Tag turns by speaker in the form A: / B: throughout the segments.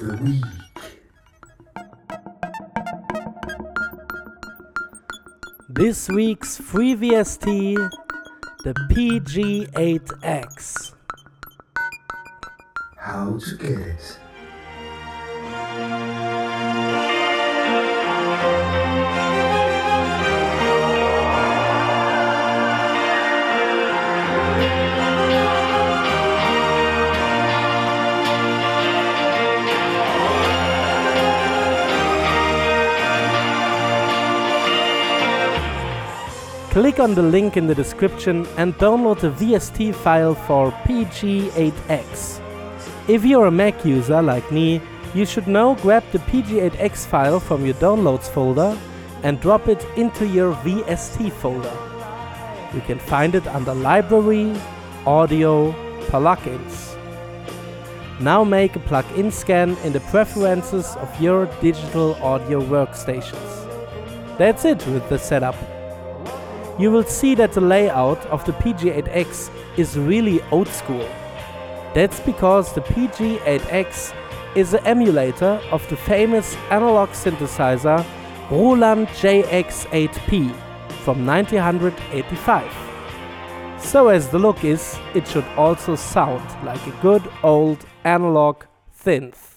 A: Of the week.
B: This week's free VST, the PG8X.
A: How to get it.
B: Click on the link in the description and download the VST file for PG8X. If you're a Mac user like me, you should now grab the PG8X file from your downloads folder and drop it into your VST folder. You can find it under Library, Audio, Plugins. Now make a plugin scan in the preferences of your digital audio workstations. That's it with the setup you will see that the layout of the PG8X is really old school. That's because the PG8X is an emulator of the famous analog synthesizer Roland JX8P from 1985. So as the look is, it should also sound like a good old analog synth.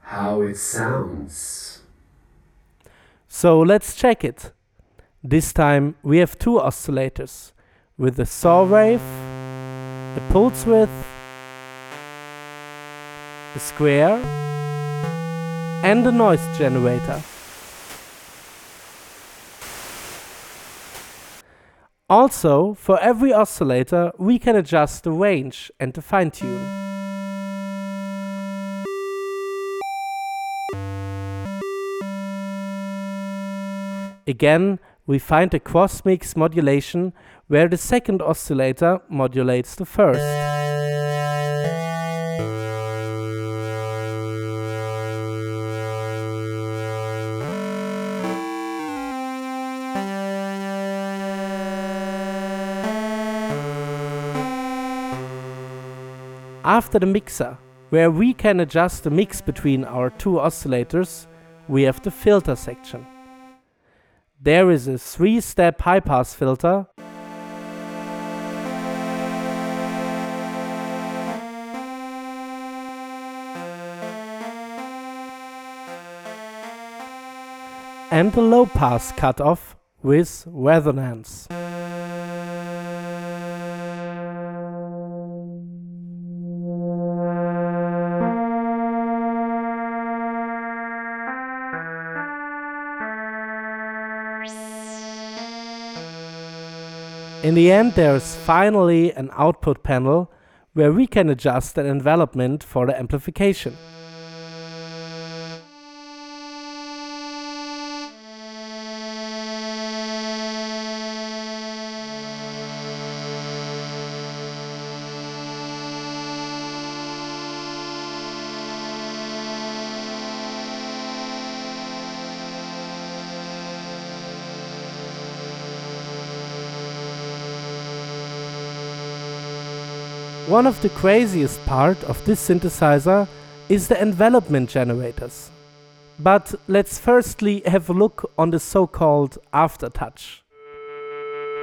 A: How it sounds.
B: So let's check it. This time we have two oscillators with a saw wave, a pulse width, a square, and a noise generator. Also, for every oscillator, we can adjust the range and the fine tune. Again, we find a cross-mix modulation where the second oscillator modulates the first. After the mixer, where we can adjust the mix between our two oscillators, we have the filter section. There is a three-step high-pass filter and a low-pass cutoff with resonance. In the end, there is finally an output panel where we can adjust an envelopment for the amplification. One of the craziest part of this synthesizer is the envelopment generators. But let's firstly have a look on the so-called aftertouch.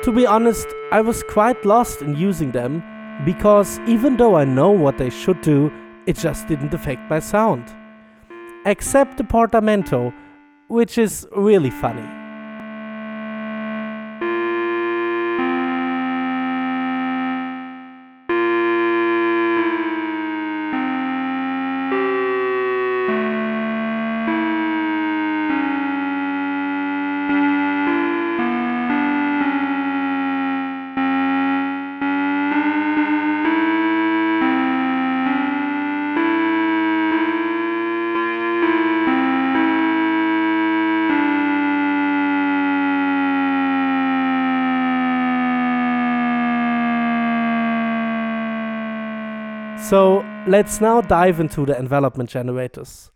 B: To be honest, I was quite lost in using them because even though I know what they should do, it just didn't affect my sound. Except the portamento, which is really funny. So let's now dive into the envelopment generators.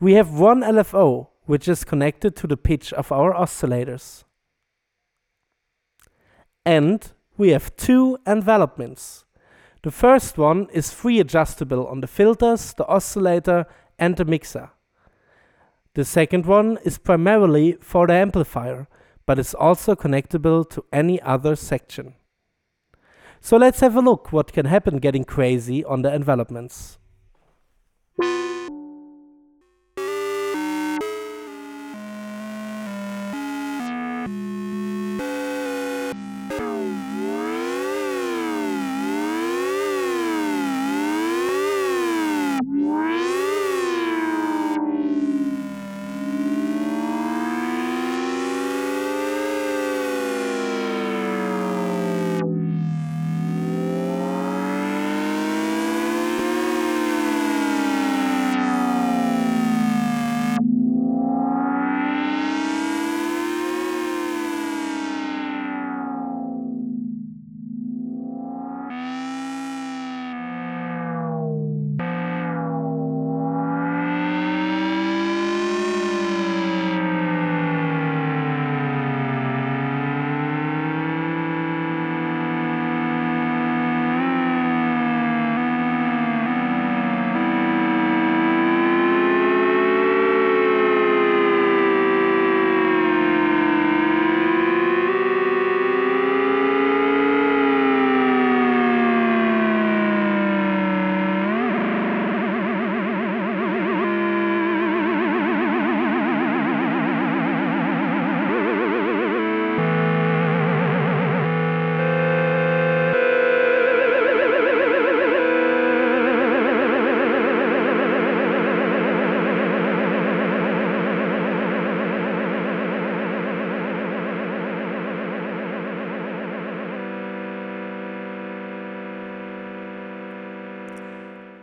B: We have one LFO, which is connected to the pitch of our oscillators. And we have two envelopments. The first one is free adjustable on the filters, the oscillator, and the mixer. The second one is primarily for the amplifier, but is also connectable to any other section. So let's have a look what can happen getting crazy on the envelopments.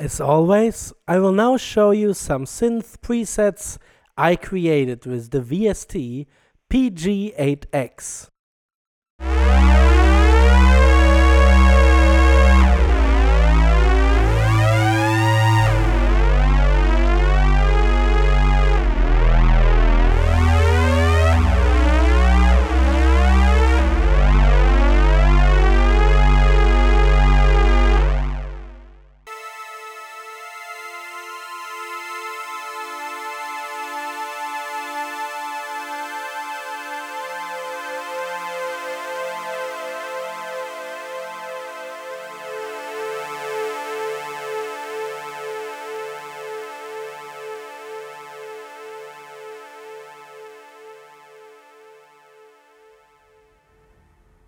B: As always, I will now show you some synth presets I created with the VST PG8X.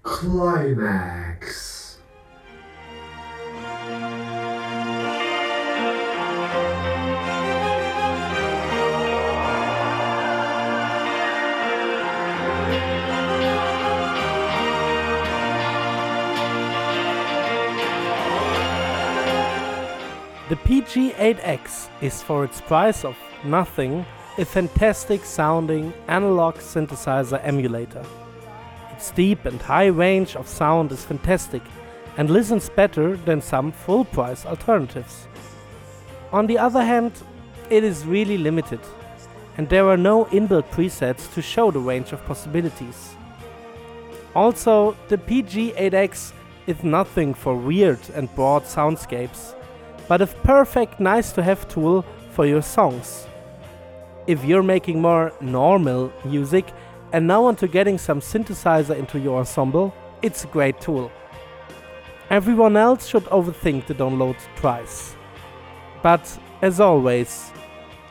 A: Climax.
B: The PG8X is for its price of nothing a fantastic sounding analog synthesizer emulator. Its deep and high range of sound is fantastic and listens better than some full price alternatives. On the other hand, it is really limited and there are no inbuilt presets to show the range of possibilities. Also, the PG8X is nothing for weird and broad soundscapes, but a perfect nice to have tool for your songs. If you're making more normal music and now onto getting some synthesizer into your ensemble, it's a great tool. Everyone else should overthink the download twice. But as always,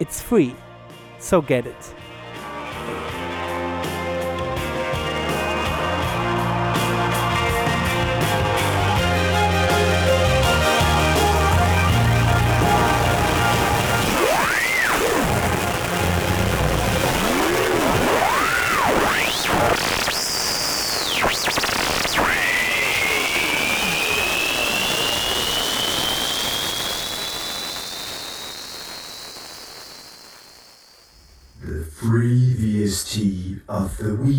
B: it's free, so get it.
A: The free